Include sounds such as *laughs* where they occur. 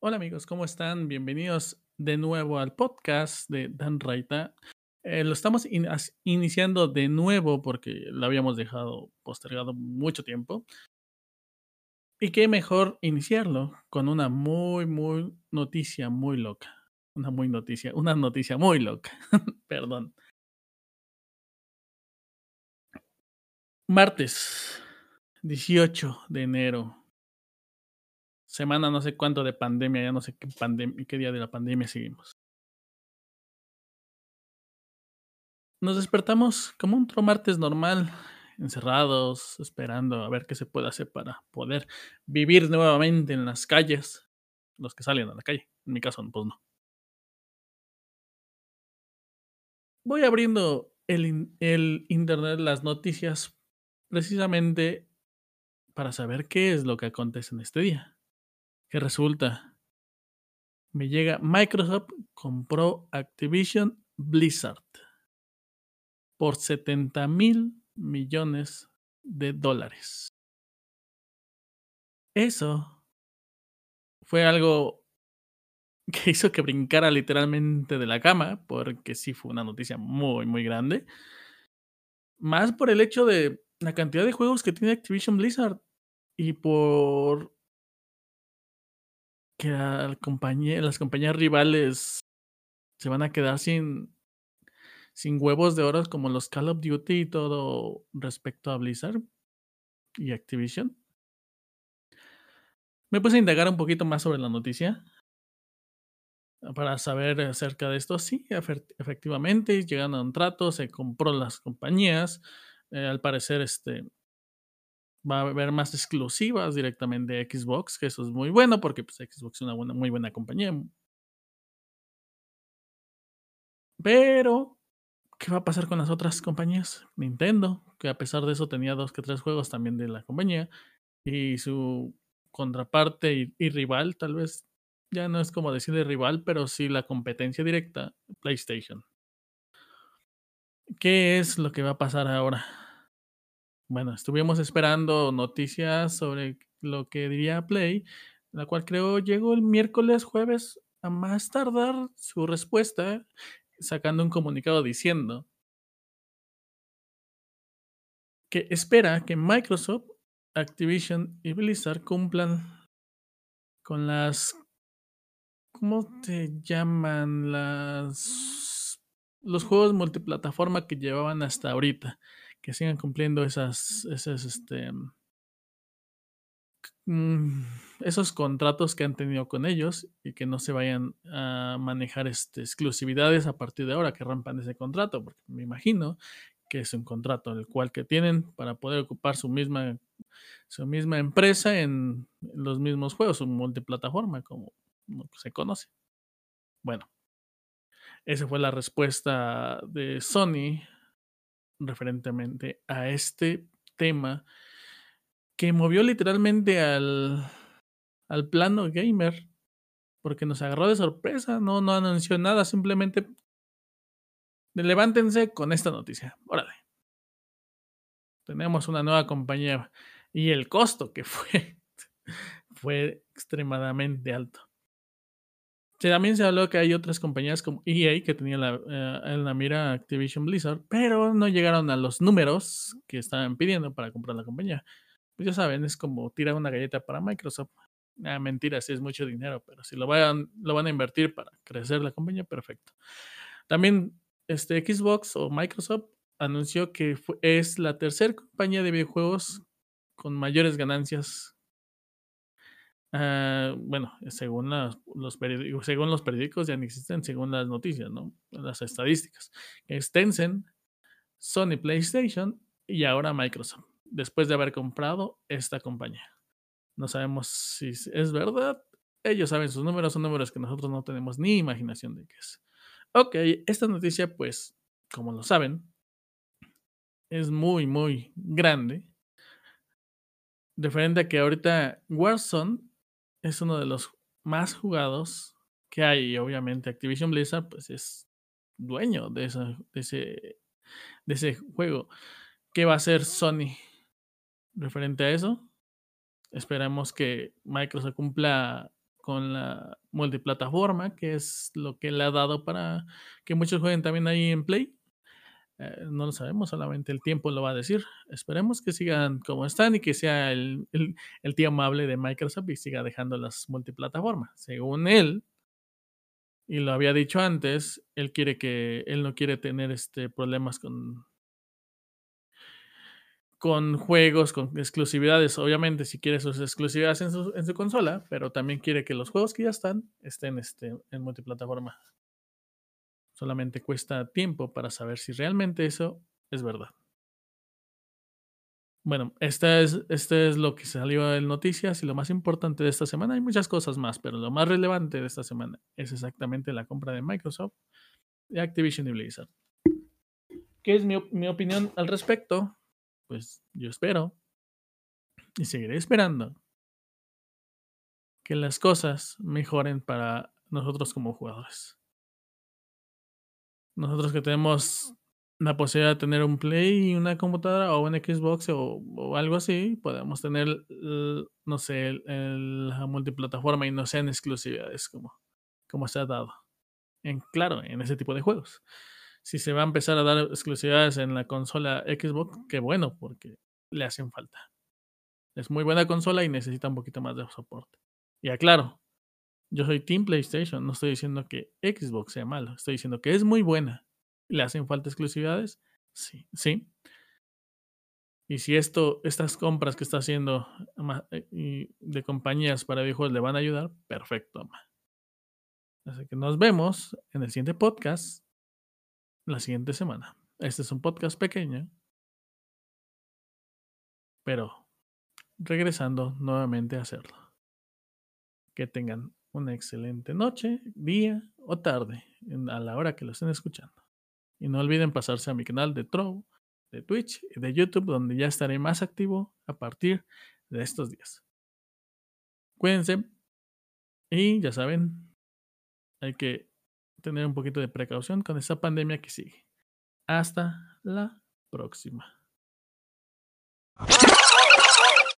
Hola amigos, ¿cómo están? Bienvenidos de nuevo al podcast de Dan Raita. Eh, lo estamos in iniciando de nuevo porque lo habíamos dejado postergado mucho tiempo. Y qué mejor iniciarlo con una muy, muy noticia muy loca. Una muy noticia, una noticia muy loca. *laughs* Perdón. Martes 18 de enero. Semana no sé cuánto de pandemia, ya no sé qué, pandem qué día de la pandemia seguimos. Nos despertamos como un otro martes normal, encerrados, esperando a ver qué se puede hacer para poder vivir nuevamente en las calles. Los que salen a la calle. En mi caso, pues no. Voy abriendo el, el internet, las noticias, precisamente para saber qué es lo que acontece en este día. ¿Qué resulta? Me llega, Microsoft compró Activision Blizzard por 70 mil millones de dólares. Eso fue algo *laughs* que hizo que brincara literalmente de la cama, porque sí fue una noticia muy, muy grande. Más por el hecho de la cantidad de juegos que tiene Activision Blizzard y por que las compañías rivales se van a quedar sin, sin huevos de oro como los Call of Duty y todo respecto a Blizzard y Activision. Me puse a indagar un poquito más sobre la noticia para saber acerca de esto. Sí, efectivamente, llegan a un trato, se compró las compañías. Eh, al parecer, este va a haber más exclusivas directamente de Xbox, que eso es muy bueno porque pues, Xbox es una buena, muy buena compañía. Pero, ¿qué va a pasar con las otras compañías? Nintendo, que a pesar de eso tenía dos que tres juegos también de la compañía, y su contraparte y, rival, tal vez ya no es como decirle rival, pero sí la competencia directa, PlayStation. ¿Qué es lo que va a pasar ahora? Bueno, estuvimos esperando noticias sobre lo que diría Play, la cual creo llegó el miércoles, jueves, a más tardar su respuesta, sacando un comunicado diciendo que espera que Microsoft, Activision y Blizzard cumplan con las ¿cómo se llaman? Las los juegos multiplataforma que llevaban hasta ahorita que sigan cumpliendo esas, este, mm, esos contratos que han tenido con ellos y que no se vayan a manejar este, exclusividades a partir de ahora, que rompan ese contrato, porque me imagino que es un contrato el cual que tienen para poder ocupar su misma, su misma empresa en los mismos juegos, su multiplataforma, como se conoce. Bueno, esa fue la respuesta de Sony referentemente a este tema que movió literalmente al, al plano gamer, porque nos agarró de sorpresa, no, no anunció nada, simplemente levántense con esta noticia. Órale. Tenemos una nueva compañía y el costo que fue *laughs* fue extremadamente alto también se habló que hay otras compañías como EA que tenían la, eh, en la mira Activision Blizzard, pero no llegaron a los números que estaban pidiendo para comprar la compañía. Pues ya saben, es como tirar una galleta para Microsoft. Ah, mentira, sí es mucho dinero, pero si lo van, lo van a invertir para crecer la compañía, perfecto. También este, Xbox o Microsoft anunció que es la tercera compañía de videojuegos con mayores ganancias Ah, bueno, según los periódicos, según los periódicos ya no existen, según las noticias, ¿no? Las estadísticas. Es Tencent, Sony PlayStation y ahora Microsoft, después de haber comprado esta compañía. No sabemos si es verdad. Ellos saben sus números, son números que nosotros no tenemos ni imaginación de qué es. Ok, esta noticia, pues, como lo saben, es muy, muy grande. Referente a que ahorita Warzone es uno de los más jugados que hay. Y obviamente Activision Blizzard pues es dueño de, ese, de ese juego. ¿Qué va a hacer Sony referente a eso? Esperamos que Microsoft cumpla con la multiplataforma, que es lo que le ha dado para que muchos jueguen también ahí en Play. Eh, no lo sabemos, solamente el tiempo lo va a decir. Esperemos que sigan como están y que sea el, el tío amable de Microsoft y siga dejando las multiplataformas. Según él, y lo había dicho antes, él quiere que, él no quiere tener este problemas con con juegos, con exclusividades. Obviamente, si quiere sus exclusividades en su, en su consola, pero también quiere que los juegos que ya están estén este, en multiplataforma. Solamente cuesta tiempo para saber si realmente eso es verdad. Bueno, esta es, este es lo que salió en noticias y lo más importante de esta semana. Hay muchas cosas más, pero lo más relevante de esta semana es exactamente la compra de Microsoft de Activision y Blizzard. ¿Qué es mi opinión al respecto? Pues yo espero y seguiré esperando que las cosas mejoren para nosotros como jugadores. Nosotros que tenemos la posibilidad de tener un Play y una computadora o un Xbox o, algo así, podemos tener, no sé, la multiplataforma y no sean exclusividades como, como se ha dado. En, claro, en ese tipo de juegos. Si se va a empezar a dar exclusividades en la consola Xbox, qué bueno, porque le hacen falta. Es muy buena consola y necesita un poquito más de soporte. Y aclaro, yo soy Team PlayStation, no estoy diciendo que Xbox sea malo, estoy diciendo que es muy buena ¿Le hacen falta exclusividades? Sí, sí. Y si esto, estas compras que está haciendo eh, de compañías para videojuegos le van a ayudar, perfecto. Así que nos vemos en el siguiente podcast la siguiente semana. Este es un podcast pequeño, pero regresando nuevamente a hacerlo. Que tengan una excelente noche, día o tarde a la hora que lo estén escuchando. Y no olviden pasarse a mi canal de Trow, de Twitch y de YouTube, donde ya estaré más activo a partir de estos días. Cuídense y ya saben, hay que tener un poquito de precaución con esa pandemia que sigue. Hasta la próxima.